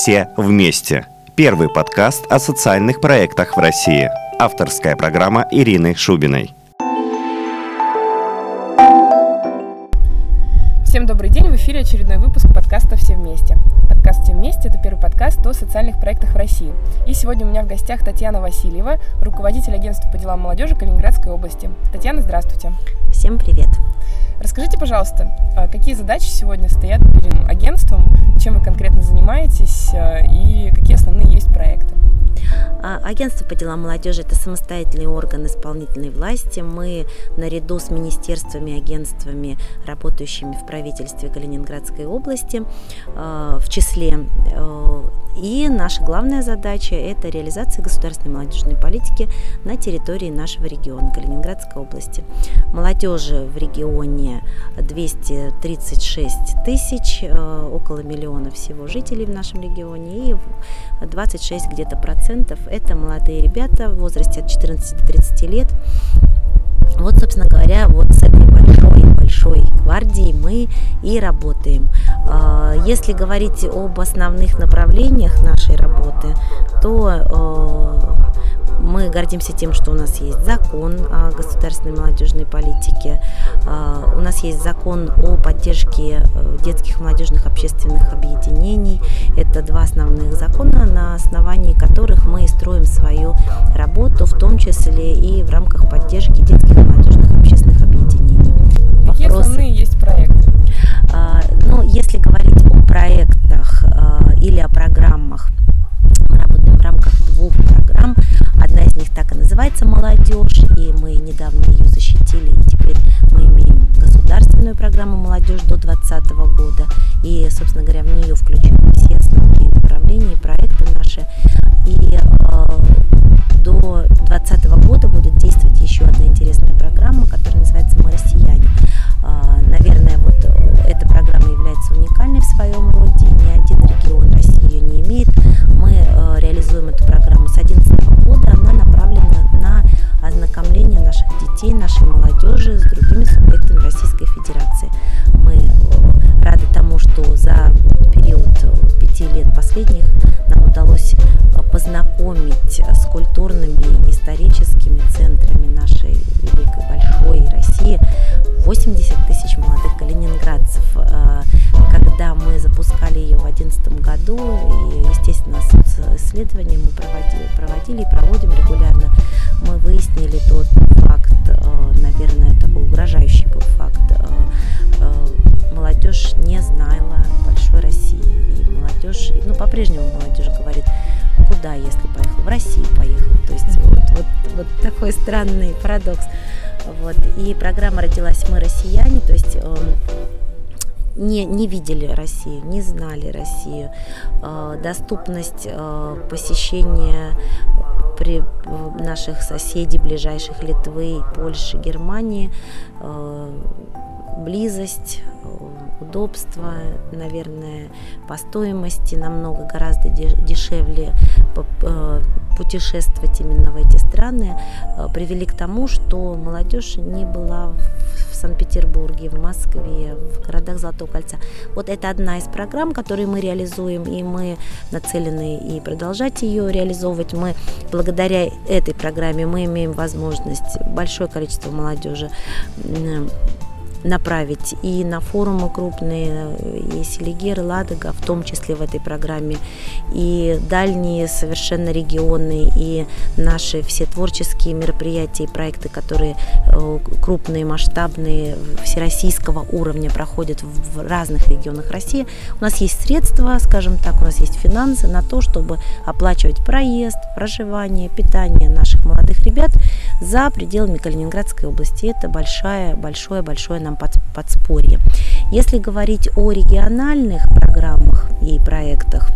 «Все вместе». Первый подкаст о социальных проектах в России. Авторская программа Ирины Шубиной. Всем добрый день, в эфире очередной выпуск подкаста «Все вместе». Подкаст «Все вместе» — это первый подкаст о социальных проектах в России. И сегодня у меня в гостях Татьяна Васильева, руководитель агентства по делам молодежи Калининградской области. Татьяна, здравствуйте. Всем привет. Расскажите, пожалуйста, а какие задачи сегодня стоят перед агентством, чем вы конкретно занимаетесь а, и какие основные есть проекты? А, агентство по делам молодежи – это самостоятельный орган исполнительной власти. Мы наряду с министерствами, агентствами, работающими в правительстве Калининградской области, в числе и наша главная задача – это реализация государственной молодежной политики на территории нашего региона, Калининградской области. Молодежи в регионе 236 тысяч, э, около миллиона всего жителей в нашем регионе, и 26 где-то процентов – это молодые ребята в возрасте от 14 до 30 лет, вот, собственно говоря, вот с этой большой, большой гвардией мы и работаем. А, если говорить об основных направлениях нашей работы, то э, мы гордимся тем, что у нас есть закон о государственной молодежной политике, а, у нас есть закон о поддержке э, детских молодежных общественных объединений. Это два основных закона, на основании которых мы строим свою работу, в том числе и в рамках поддержки детских молодежных общественных объединений. Какие Вопросы? основные есть проекты? А, ну, если говорить о проектах а, или о программах, мы работаем в рамках двух программ. Одна из них так и называется «Молодежь», и мы недавно ее защитили, и теперь мы имеем государственную программу «Молодежь» до 2020 года, и, собственно говоря, в нее включены все основные направления и проекты наши. Году, и, естественно, исследования мы проводили, проводили и проводим регулярно, мы выяснили тот факт, наверное, такой угрожающий был факт, молодежь не знала большой России. И молодежь, ну, по-прежнему молодежь говорит, куда, если поехал? В Россию поехал. То есть вот, вот, вот такой странный парадокс. Вот. И программа родилась «Мы россияне», то есть э, не, не видели Россию, не знали Россию. Э, доступность э, посещения при наших соседей, ближайших Литвы, Польши, Германии, э, близость, удобство, наверное, по стоимости намного гораздо дешевле путешествовать именно в эти страны, привели к тому, что молодежь не была в Санкт-Петербурге, в Москве, в городах Золотого кольца. Вот это одна из программ, которые мы реализуем, и мы нацелены и продолжать ее реализовывать. Мы благодаря этой программе мы имеем возможность большое количество молодежи направить и на форумы крупные, и Селигер, и Ладога, в том числе в этой программе, и дальние совершенно регионы, и наши все творческие мероприятия и проекты, которые э, крупные, масштабные, всероссийского уровня проходят в разных регионах России. У нас есть средства, скажем так, у нас есть финансы на то, чтобы оплачивать проезд, проживание, питание наших молодых ребят за пределами Калининградской области. Это большое, большое, большое нам подспорье. Если говорить о региональных программах и проектах,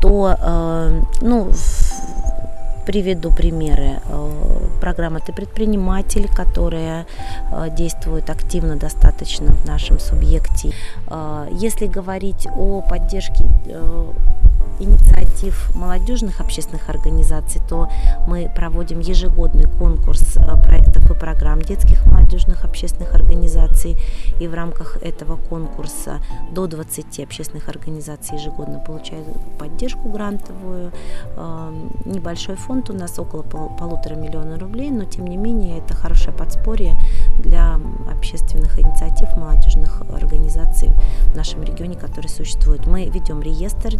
то, э, ну, приведу примеры. Э, программа «Ты предприниматель», которая э, действует активно достаточно в нашем субъекте. Если говорить о поддержке инициатив молодежных общественных организаций, то мы проводим ежегодный конкурс э, проектов и программ детских молодежных общественных организаций. И в рамках этого конкурса до 20 общественных организаций ежегодно получают поддержку грантовую. Э, небольшой фонд у нас около полутора миллиона рублей, но тем не менее это хорошее подспорье для общественных инициатив молодежных организаций в нашем регионе, которые существуют. Мы ведем реестр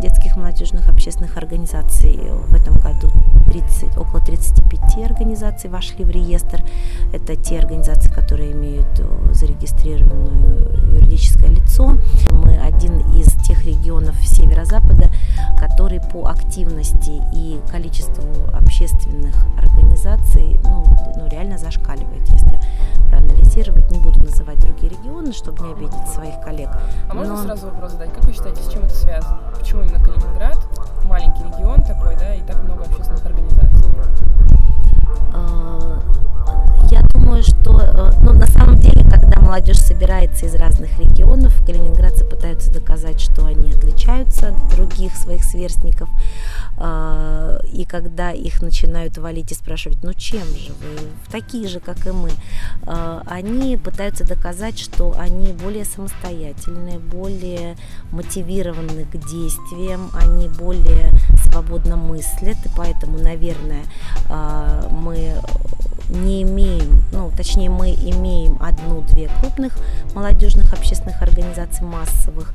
детских молодежных общественных организаций. В этом году 30, около 35 организаций вошли в реестр. Это те организации, которые имеют э, зарегистрированное юридическое лицо. Мы один из тех регионов северо-запада, который по активности и количеству общественных организаций ну, ну, реально зашкаливает, если проанализировать. Не буду называть другие регионы, чтобы не обидеть своих коллег. А можно Но... сразу вопрос задать? Как вы считаете, с чем это связано? Почему именно Калининград, маленький регион такой, да, и так много общественных организаций? Думаю, что э, ну, на самом деле, когда молодежь собирается из разных регионов, калининградцы пытаются доказать, что они отличаются от других своих сверстников. А, и когда их начинают валить и спрашивать, ну чем же вы, такие же, как и мы, а, они пытаются доказать, что они более самостоятельные, более мотивированы к действиям, они более свободно мыслят, и поэтому, наверное, а, мы не имеем, ну, точнее, мы имеем одну-две крупных молодежных общественных организаций массовых,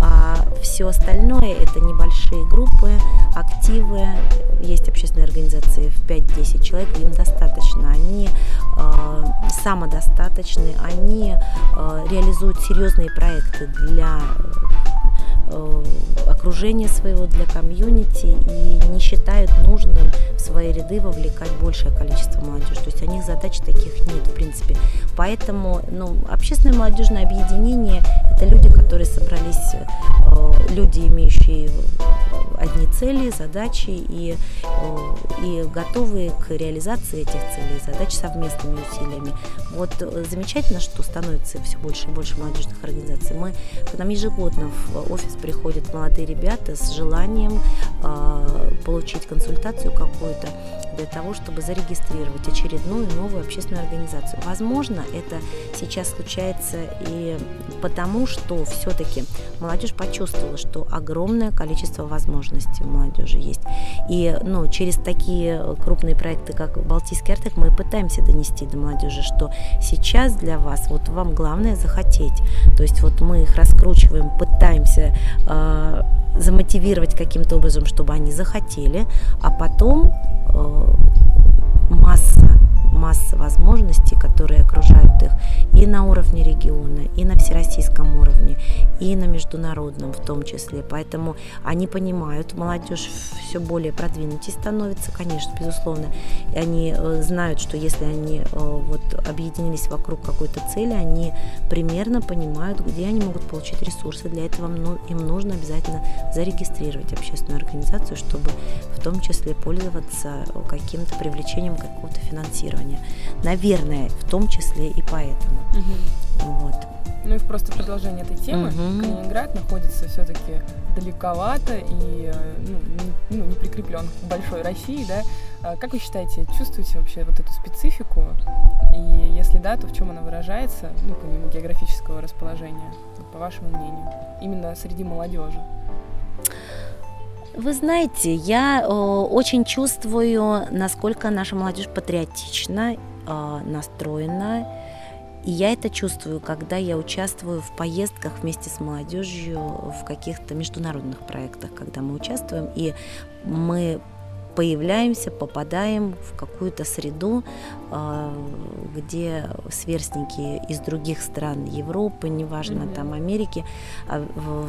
а все остальное это небольшие группы, активы, есть общественные организации в 5-10 человек, им достаточно, они э, самодостаточны, они э, реализуют серьезные проекты для окружения своего, для комьюнити и не считают нужным в свои ряды вовлекать большее количество молодежи. То есть у них задач таких нет, в принципе. Поэтому ну, общественное молодежное объединение – это люди, которые собрались, э, люди, имеющие одни цели, задачи и, э, и готовые к реализации этих целей и задач совместными усилиями. Вот замечательно, что становится все больше и больше молодежных организаций. Мы к нам ежегодно в офис приходят молодые ребята с желанием э, получить консультацию какую-то для того, чтобы зарегистрировать очередную новую общественную организацию. Возможно, это сейчас случается и потому, что все-таки молодежь почувствовала, что огромное количество возможностей у молодежи есть. И ну, через такие крупные проекты, как Балтийский Артек, мы пытаемся донести до молодежи, что сейчас для вас, вот вам главное захотеть. То есть вот мы их раскручиваем, пытаемся э, замотивировать каким-то образом, чтобы они захотели, а потом э, масса масса возможностей, которые окружают их и на уровне региона, и на всероссийском уровне, и на международном в том числе. Поэтому они понимают, молодежь все более продвинутей становится, конечно, безусловно. И они э, знают, что если они э, вот объединились вокруг какой-то цели, они примерно понимают, где они могут получить ресурсы. Для этого им нужно обязательно зарегистрировать общественную организацию, чтобы в том числе пользоваться каким-то привлечением какого-то финансирования. Наверное, в том числе и поэтому. Угу. Вот. Ну и просто продолжение этой темы. Угу. Калининград находится все-таки далековато и э, ну, не, ну, не прикреплен к большой России, да. А как вы считаете, чувствуете вообще вот эту специфику? И если да, то в чем она выражается, ну, помимо географического расположения, по вашему мнению, именно среди молодежи? Вы знаете, я э, очень чувствую, насколько наша молодежь патриотична, э, настроена. И я это чувствую, когда я участвую в поездках вместе с молодежью в каких-то международных проектах, когда мы участвуем, и мы появляемся, попадаем в какую-то среду, а, где сверстники из других стран Европы, неважно, mm-hmm. там Америки, а,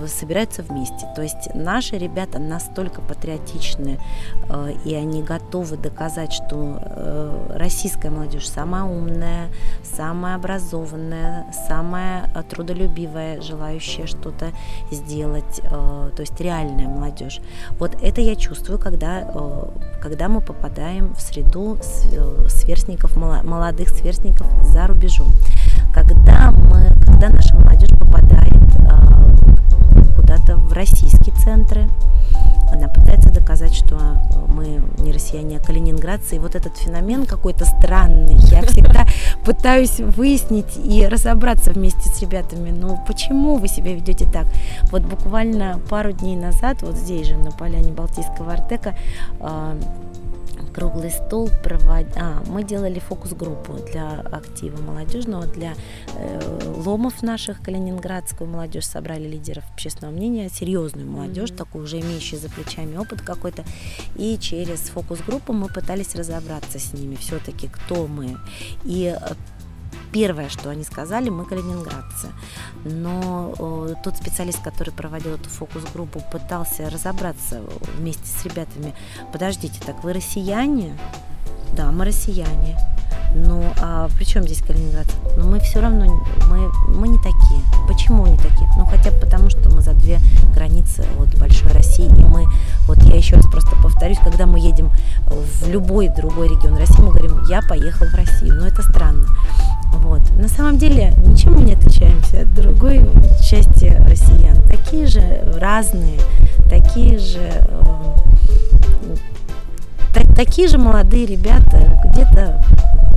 собираются вместе. То есть наши ребята настолько патриотичны, а, и они готовы доказать, что э, российская молодежь самая умная, самая образованная, самая трудолюбивая, желающая что-то сделать, то есть реальная молодежь. Вот это я чувствую, когда когда мы попадаем в среду э, сверстников, молодых сверстников за рубежом. Когда, мы, когда наша молодежь попадает россияне, а калининградцы. И вот этот феномен какой-то странный. Я всегда пытаюсь выяснить и разобраться вместе с ребятами, ну почему вы себя ведете так? Вот буквально пару дней назад, вот здесь же, на поляне Балтийского Артека, а, круглый стол провод... а, мы делали фокус-группу для актива молодежного, для э, ломов наших, калининградскую молодежь, собрали лидеров общественного мнения, серьезную молодежь, mm-hmm. такую уже имеющую за плечами опыт какой-то, и через фокус-группу мы пытались разобраться с ними все-таки, кто мы. И э, первое, что они сказали, мы калининградцы. Но э, тот специалист, который проводил эту фокус-группу, пытался разобраться вместе с ребятами. Подождите, так вы россияне? Да, мы россияне. Ну, а при чем здесь Калининград? Но ну, мы все равно, мы, мы не такие. Почему не такие? Ну, хотя бы потому, что мы за две границы вот большой России, и мы, вот я еще раз просто повторюсь, когда мы едем в любой другой регион России, мы говорим, я поехал в Россию. Но это странно. Вот. На самом деле ничем мы не отличаемся от другой части россиян. Такие же разные, такие же э, такие же молодые ребята, где-то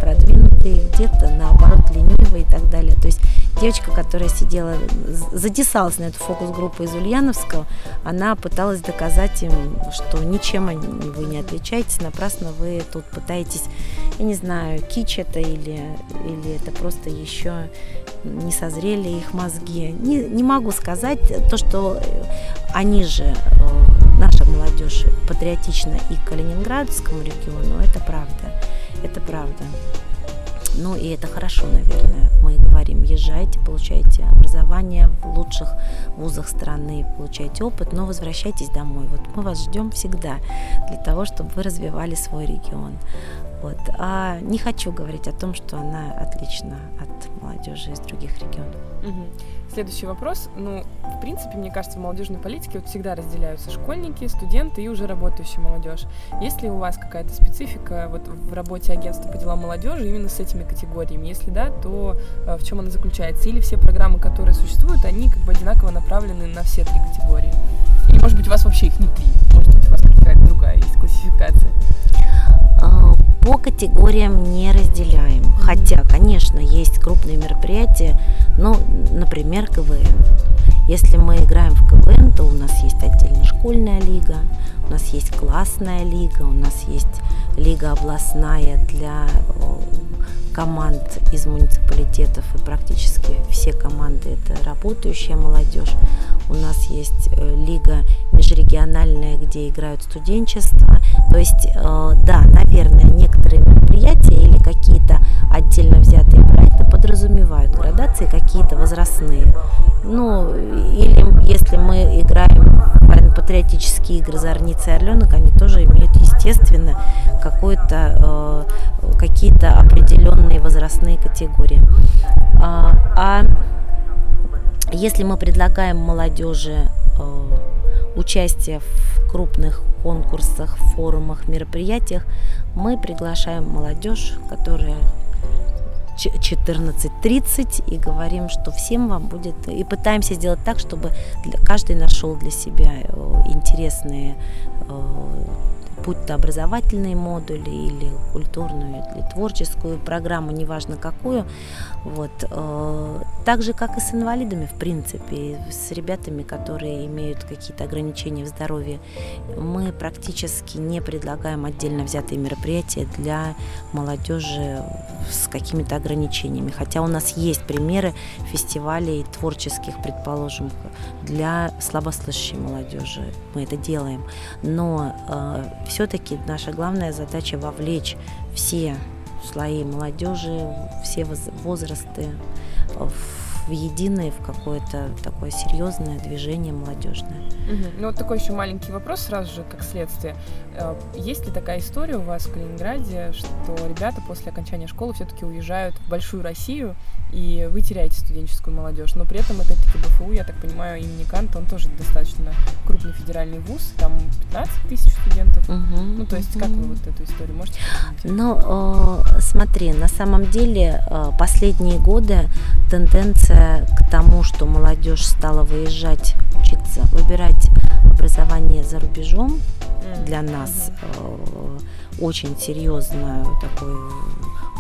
продвинутые, где-то наоборот ленивые и так далее. То есть девочка, которая сидела, затесалась на эту фокус-группу из Ульяновского, она пыталась доказать им, что ничем вы не отличаетесь, напрасно вы тут пытаетесь, я не знаю, кич это или, или это просто еще не созрели их мозги. Не, не могу сказать то, что они же, наша молодежь, патриотична и к Калининградскому региону, это правда. Это правда. Ну и это хорошо, наверное. Мы говорим, езжайте, получайте образование в лучших вузах страны, получайте опыт, но возвращайтесь домой. Вот мы вас ждем всегда для того, чтобы вы развивали свой регион. Вот. А не хочу говорить о том, что она отлична от молодежи из других регионов. Угу. Следующий вопрос. Ну, в принципе, мне кажется, в молодежной политике вот всегда разделяются школьники, студенты и уже работающая молодежь. Есть ли у вас какая-то специфика вот в работе агентства по делам молодежи именно с этими категориями? Если да, то э, в чем она заключается? Или все программы, которые существуют, они как бы одинаково направлены на все три категории? Или, может быть, у вас вообще их не три? Может быть, у вас какая-то другая есть классификация? По категориям не разделяем. Хотя, конечно, есть крупные мероприятия, ну, например, КВН. Если мы играем в КВН, то у нас есть отдельно школьная лига, у нас есть классная лига, у нас есть лига областная для команд из муниципалитетов, и практически все команды это работающая молодежь. У нас есть э, лига межрегиональная, где играют студенчество. То есть, э, да, наверное, некоторые мероприятия или какие-то отдельно взятые проекты подразумевают градации какие-то возрастные. Ну, или если мы играем патриотические игры «Зорница и Орленок», они тоже имеют, естественно, какой-то, э, какие-то определенные возрастные категории. А, а если мы предлагаем молодежи э, участие в крупных конкурсах, форумах, мероприятиях, мы приглашаем молодежь, которая 14.30 и говорим, что всем вам будет... И пытаемся сделать так, чтобы каждый нашел для себя э, интересные э, будь то образовательные модули или культурную, или творческую программу, неважно какую. Вот. Э, так же, как и с инвалидами, в принципе, с ребятами, которые имеют какие-то ограничения в здоровье, мы практически не предлагаем отдельно взятые мероприятия для молодежи с какими-то ограничениями. Хотя у нас есть примеры фестивалей творческих, предположим, для слабослышащей молодежи. Мы это делаем. Но э, все-таки наша главная задача вовлечь все слои молодежи, все возрасты в единое, в какое-то такое серьезное движение молодежное. Угу. Ну вот такой еще маленький вопрос сразу же, как следствие. Э, есть ли такая история у вас в Калининграде, что ребята после окончания школы все-таки уезжают в большую Россию, и вы теряете студенческую молодежь, но при этом, опять-таки, БФУ, я так понимаю, имени Канта, он тоже достаточно крупный федеральный вуз, там 15 тысяч студентов. Угу, ну, то есть, угу. как вы вот эту историю можете Ну, э, смотри, на самом деле э, последние годы тенденция к тому, что молодежь стала выезжать, учиться, выбирать образование за рубежом, для нас э, очень серьезный такой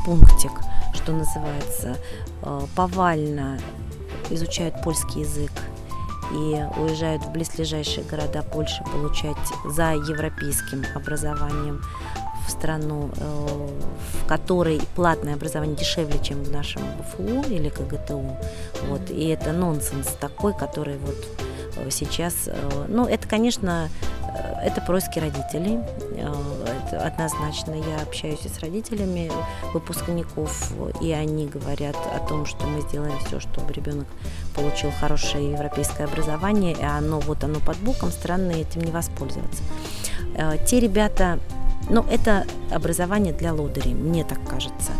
пунктик, что называется, э, повально изучают польский язык и уезжают в близлежащие города Польши получать за европейским образованием в страну, э, в которой платное образование дешевле, чем в нашем БФУ или КГТУ. Вот. И это нонсенс такой, который вот сейчас, э, ну, это, конечно, это происки родителей. Это однозначно. Я общаюсь с родителями выпускников, и они говорят о том, что мы сделаем все, чтобы ребенок получил хорошее европейское образование, и оно вот оно под боком, странно этим не воспользоваться. Те ребята, но это образование для лодырей, мне так кажется.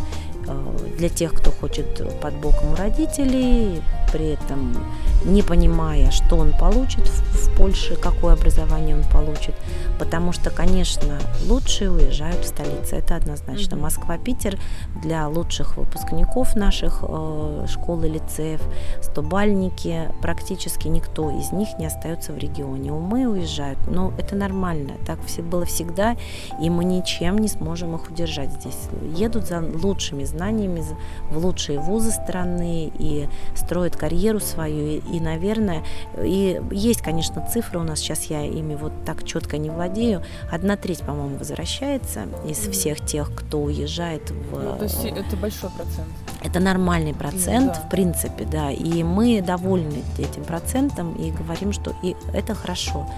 Э, для тех, кто хочет под боком у родителей, при этом не понимая, что он получит в, в Польше, какое образование он получит. Потому что, конечно, лучшие уезжают в столицы, это однозначно. Москва, Питер для лучших выпускников наших э, школ и лицеев, стобальники, практически никто из них не остается в регионе. Умы уезжают, но это нормально, так все было всегда, и мы ничем не сможем их удержать здесь. Едут за лучшими знаниями в лучшие вузы страны и строят карьеру свою, и, наверное, и есть, конечно, цифры у нас, сейчас я ими вот так четко не владею, одна треть, по-моему, возвращается из всех тех, кто уезжает в... Ну, то есть это большой процент. Это нормальный процент, да. в принципе, да, и мы довольны этим процентом и говорим, что и это хорошо.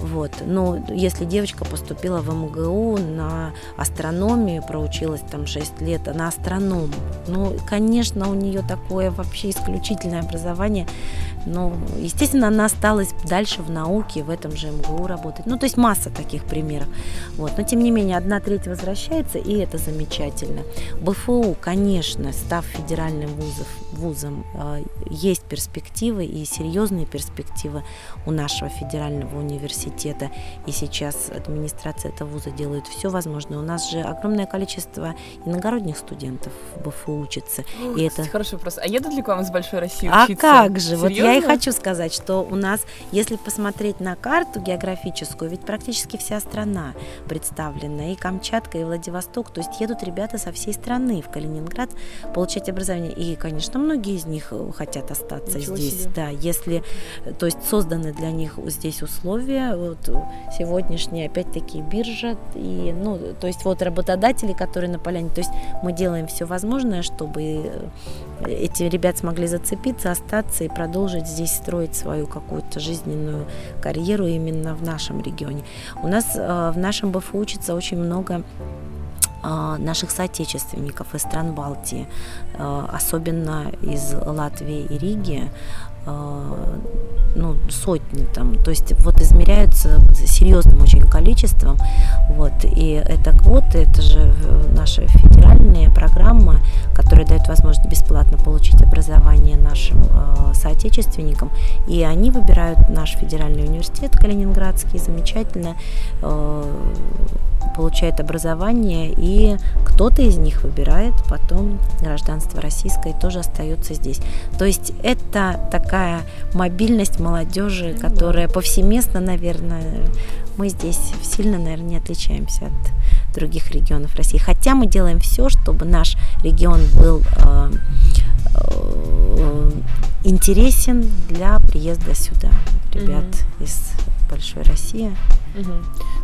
Вот. Но если девочка поступила в МГУ на астрономию, проучилась там 6 лет, на астроном, ну, конечно, у нее такое вообще исключительное образование. Но, естественно, она осталась дальше в науке, в этом же МГУ работать. Ну, то есть масса таких примеров. Вот. Но, тем не менее, одна треть возвращается, и это замечательно. БФУ, конечно, став федеральным вузов, вузом, э, есть перспективы и серьезные перспективы у нашего федерального университета и сейчас администрация этого вуза делает все возможное. У нас же огромное количество иногородних студентов в БФУ учатся. Ну, и это... Хороший вопрос. А едут ли к вам из Большой России а учиться? А как же? Серьезно? Вот я и хочу сказать, что у нас, если посмотреть на карту географическую, ведь практически вся страна представлена, и Камчатка, и Владивосток, то есть едут ребята со всей страны в Калининград получать образование. И, конечно, многие из них хотят остаться Ничего здесь. Себе. Да, если, то есть созданы для них здесь условия, вот сегодняшняя опять-таки биржа, и, ну, то есть вот работодатели, которые на поляне, то есть мы делаем все возможное, чтобы э, эти ребят смогли зацепиться, остаться и продолжить здесь строить свою какую-то жизненную карьеру именно в нашем регионе. У нас э, в нашем БФУ учится очень много э, наших соотечественников из стран Балтии, особенно из Латвии и Риги, ну, сотни там, то есть вот измеряются серьезным очень количеством, вот, и это квоты, это же наша федеральная программа, которая дает возможность бесплатно получить образование нашим э, соотечественникам, и они выбирают наш федеральный университет Калининградский, замечательно, э, получает образование, и кто-то из них выбирает потом гражданство российское и тоже остается здесь. То есть это такая мобильность молодежи, которая повсеместно, наверное, мы здесь сильно, наверное, не отличаемся от других регионов России. Хотя мы делаем все, чтобы наш регион был э, э, интересен для приезда сюда ребят mm-hmm. из большой России. Угу.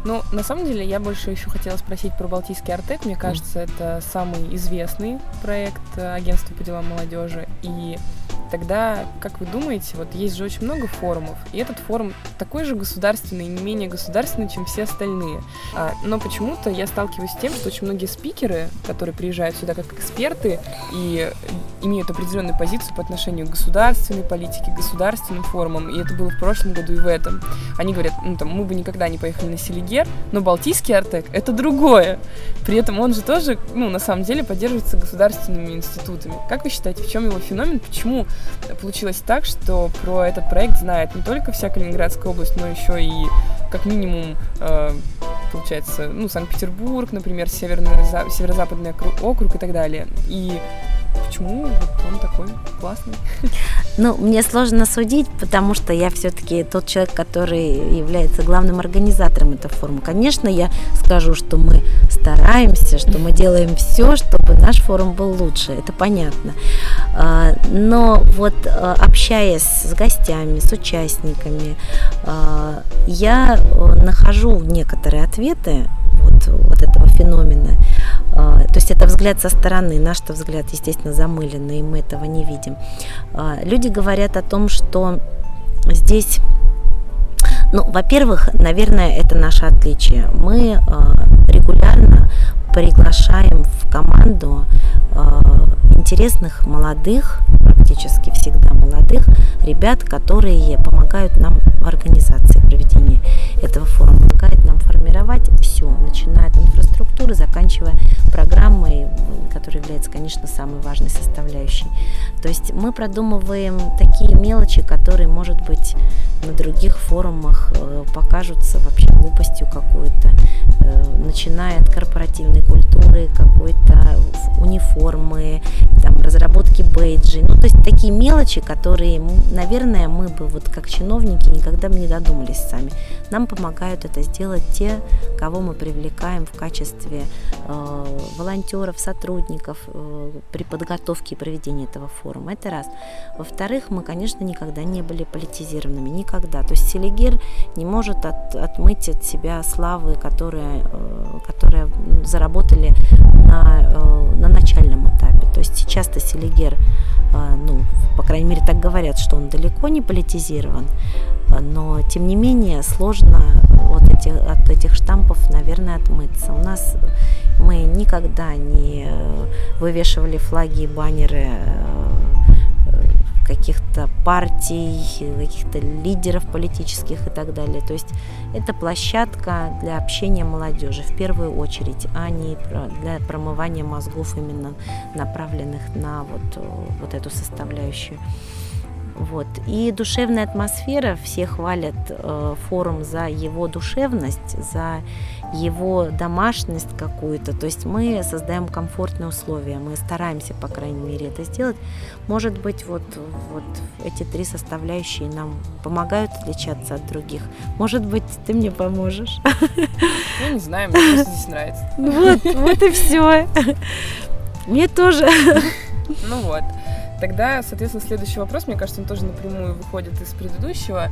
Ну, на самом деле, я больше еще хотела спросить про Балтийский Артек. Мне кажется, mm. это самый известный проект э, агентства по делам молодежи. И тогда, как вы думаете, вот есть же очень много форумов, и этот форум такой же государственный, не менее государственный, чем все остальные. А, но почему-то я сталкиваюсь с тем, что очень многие спикеры, которые приезжают сюда как эксперты и имеют определенную позицию по отношению к государственной политике, к государственным форумам, и это было в прошлом году и в этом. Они говорят, ну там, мы бы никогда не поехали на Селигер, но Балтийский Артек — это другое. При этом он же тоже, ну, на самом деле, поддерживается государственными институтами. Как вы считаете, в чем его феномен? Почему получилось так, что про этот проект знает не только вся Калининградская область, но еще и как минимум э, получается, ну, Санкт-Петербург, например, северо-западный округ и так далее. И почему вот он такой классный? Ну, мне сложно судить, потому что я все-таки тот человек, который является главным организатором этой форума. Конечно, я скажу, что мы стараемся, что мы делаем все, чтобы наш форум был лучше, это понятно. А, но вот а, общаясь с гостями, с участниками, а, я э, нахожу некоторые ответы вот, вот этого феномена. А, то есть это взгляд со стороны, наш-то взгляд, естественно, замыленный, и мы этого не видим. А, люди говорят о том, что здесь ну, во-первых, наверное, это наше отличие. Мы а, регулярно приглашаем в команду интересных молодых, практически всегда молодых ребят, которые помогают нам в организации проведения этого форума, помогают нам формировать все, начиная от инфраструктуры, заканчивая программой, которая является, конечно, самой важной составляющей. То есть мы продумываем такие мелочи, которые, может быть, на других форумах э, покажутся вообще глупостью какой-то, э, начиная от корпоративной культуры, какой-то униформы, там, разработки бейджей. Ну, то есть такие мелочи, которые, наверное, мы бы вот как чиновники никогда бы не додумались сами. Нам помогают это сделать те, кого мы привлекаем в качестве э, волонтеров, сотрудников э, при подготовке и проведении этого форума. Это раз. Во-вторых, мы, конечно, никогда не были политизированными, никогда. То есть Селигер не может от, отмыть от себя славы, которые, э, которые заработали на, э, на начальном этапе. То есть сейчас-то Селигер, э, ну, по крайней мере, так говорят, что он далеко не политизирован, но тем не менее сложно вот эти, от этих штампов, наверное, отмыться. У нас мы никогда не вывешивали флаги и баннеры каких-то партий, каких-то лидеров политических и так далее. То есть это площадка для общения молодежи в первую очередь, а не для промывания мозгов именно направленных на вот, вот эту составляющую. Вот. И душевная атмосфера, все хвалят э, форум за его душевность, за его домашность какую-то. То есть мы создаем комфортные условия, мы стараемся, по крайней мере, это сделать. Может быть, вот, вот эти три составляющие нам помогают отличаться от других. Может быть, ты мне поможешь? Я не знаю, мне просто здесь нравится. Вот, вот и все. Мне тоже. Ну вот. Тогда, соответственно, следующий вопрос, мне кажется, он тоже напрямую выходит из предыдущего.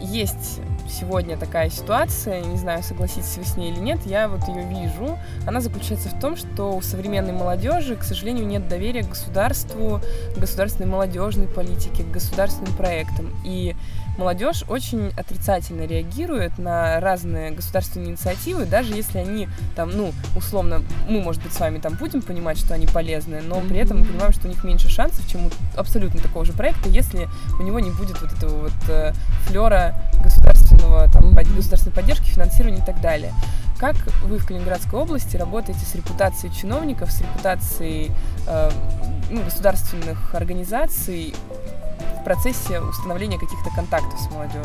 Есть сегодня такая ситуация, не знаю, согласитесь вы с ней или нет, я вот ее вижу. Она заключается в том, что у современной молодежи, к сожалению, нет доверия к государству, к государственной молодежной политике, к государственным проектам. И молодежь очень отрицательно реагирует на разные государственные инициативы, даже если они там, ну, условно, мы, может быть, с вами там будем понимать, что они полезны, но при этом мы понимаем, что у них меньше шансов, чем у абсолютно такого же проекта, если у него не будет вот этого вот э, флера государственного, там, государственной поддержки, финансирования и так далее. Как вы в Калининградской области работаете с репутацией чиновников, с репутацией э, ну, государственных организаций процессе установления каких-то контактов с молодежью?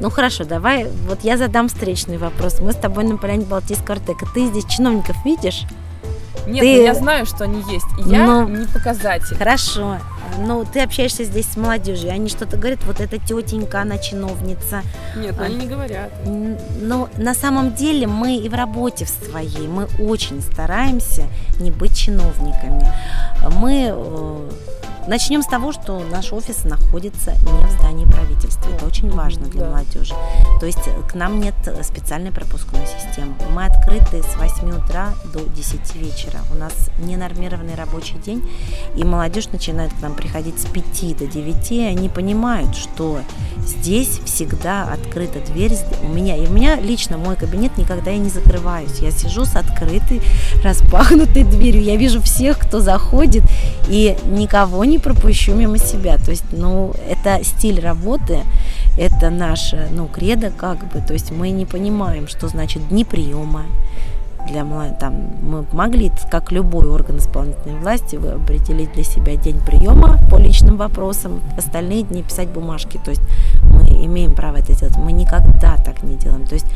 Ну хорошо, давай, вот я задам встречный вопрос. Мы с тобой на поляне Балтийского Артека. Ты здесь чиновников видишь? Нет, ты... Ну, я знаю, что они есть. Я. Ну, не показатель. Хорошо. Ну, ты общаешься здесь с молодежью, они что-то говорят, вот эта тетенька, она чиновница. Нет, ну, они не говорят. Но на самом деле мы и в работе в своей, мы очень стараемся не быть чиновниками. Мы э, Начнем с того, что наш офис находится не в здании правительства. Это очень важно для да. молодежи. То есть э, к нам нет специальной пропускной системы. Мы открыты с 8 утра до 10 вечера. У нас ненормированный рабочий день, и молодежь начинает к нам приходить с 5 до 9, и они понимают, что здесь всегда открыта дверь. У меня, и у меня лично мой кабинет никогда я не закрываюсь. Я сижу с открытой, распахнутой дверью. Я вижу всех, кто заходит, и никого не пропущу мимо себя. То есть, ну, это стиль работы, это наше, ну, кредо как бы. То есть мы не понимаем, что значит дни приема, для там мы могли, как любой орган исполнительной власти, вы определить для себя день приема по личным вопросам, остальные дни писать бумажки. То есть мы имеем право это делать. Мы никогда так не делаем. То есть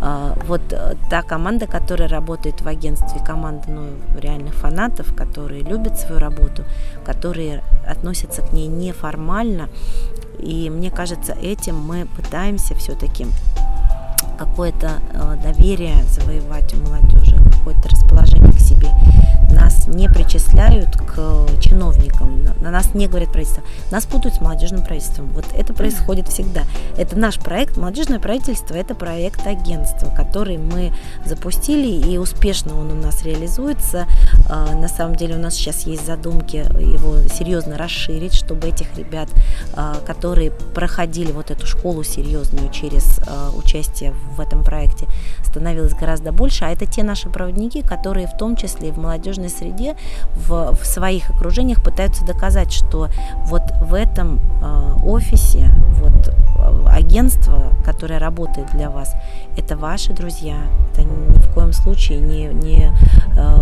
э, вот та команда, которая работает в агентстве, команда ну, реальных фанатов, которые любят свою работу, которые относятся к ней неформально. И мне кажется, этим мы пытаемся все-таки какое-то э, доверие завоевать у молодежи, какое-то расположение к себе. Нас не причисляют к чиновникам, на нас не говорят правительство, нас путают с молодежным правительством. Вот это происходит всегда. Это наш проект, молодежное правительство, это проект агентства, который мы запустили и успешно он у нас реализуется. А, на самом деле у нас сейчас есть задумки его серьезно расширить, чтобы этих ребят, а, которые проходили вот эту школу серьезную через а, участие в этом проекте, становилось гораздо больше. А это те наши проводники, которые в том числе в молодежной среде, в, в своих окружениях пытаются доказать, что вот в этом офисе, вот агентство, которое работает для вас, это ваши друзья, это ни в коем случае не, не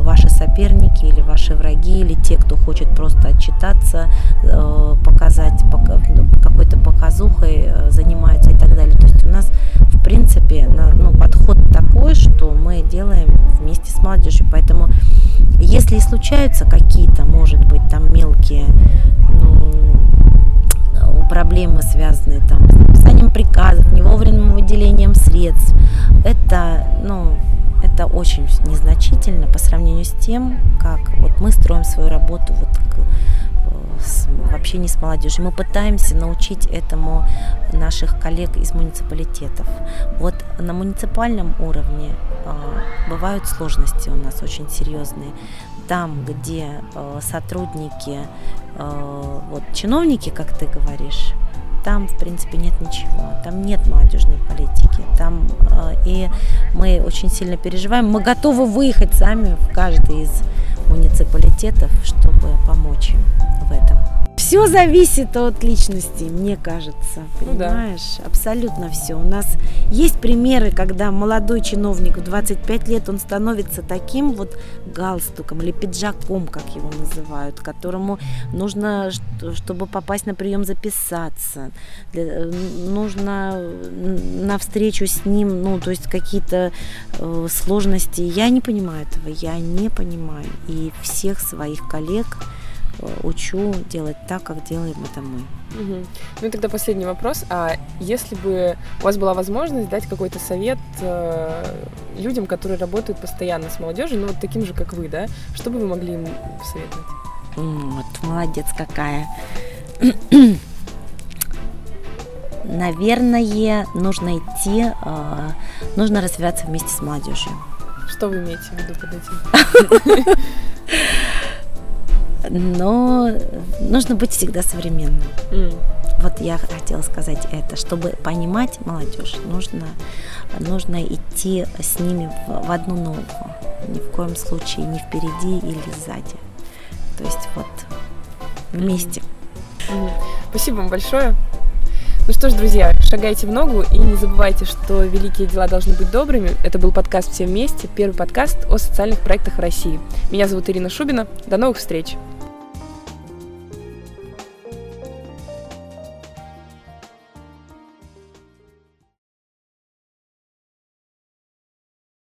ваши соперники или ваши враги, или те, кто хочет просто отчитаться, э, показать ну, какой-то показухой, э, занимаются и так далее. То есть у нас, в принципе, ну, подход такой, что мы делаем вместе с молодежью. Поэтому, если случаются какие-то, может быть, там мелкие ну, проблемы, связанные там с написанием приказов, не вовремя выделением средств, это, ну, это очень незначительно по сравнению с тем, как вот мы строим свою работу вот с, вообще не с молодежью. Мы пытаемся научить этому наших коллег из муниципалитетов. Вот на муниципальном уровне э, бывают сложности у нас очень серьезные. Там, где э, сотрудники, э, вот чиновники, как ты говоришь, там, в принципе, нет ничего. Там нет молодежной политики. Там э, и мы очень сильно переживаем. Мы готовы выехать сами в каждый из муниципалитетов, чтобы помочь им в этом. Все зависит от личности, мне кажется, понимаешь? Ну, да. Абсолютно все. У нас есть примеры, когда молодой чиновник в 25 лет, он становится таким вот галстуком или пиджаком, как его называют, которому нужно, чтобы попасть на прием, записаться. Нужно на встречу с ним, ну, то есть какие-то э, сложности. Я не понимаю этого, я не понимаю. И всех своих коллег, Э, учу делать так, как делаем это мы. Угу. Ну и тогда последний вопрос. А если бы у вас была возможность дать какой-то совет э, людям, которые работают постоянно с молодежью, ну вот таким же, как вы, да, что бы вы могли им посоветовать? Вот, молодец какая. Наверное, нужно идти, э, нужно развиваться вместе с молодежью. Что вы имеете в виду под этим? но нужно быть всегда современным. Mm. Вот я хотела сказать это, чтобы понимать молодежь, нужно, нужно идти с ними в, в одну ногу, ни в коем случае не впереди или сзади. То есть вот вместе. Mm. Спасибо вам большое. Ну что ж, друзья, шагайте в ногу и не забывайте, что великие дела должны быть добрыми. Это был подкаст «Все вместе», первый подкаст о социальных проектах в России. Меня зовут Ирина Шубина. До новых встреч!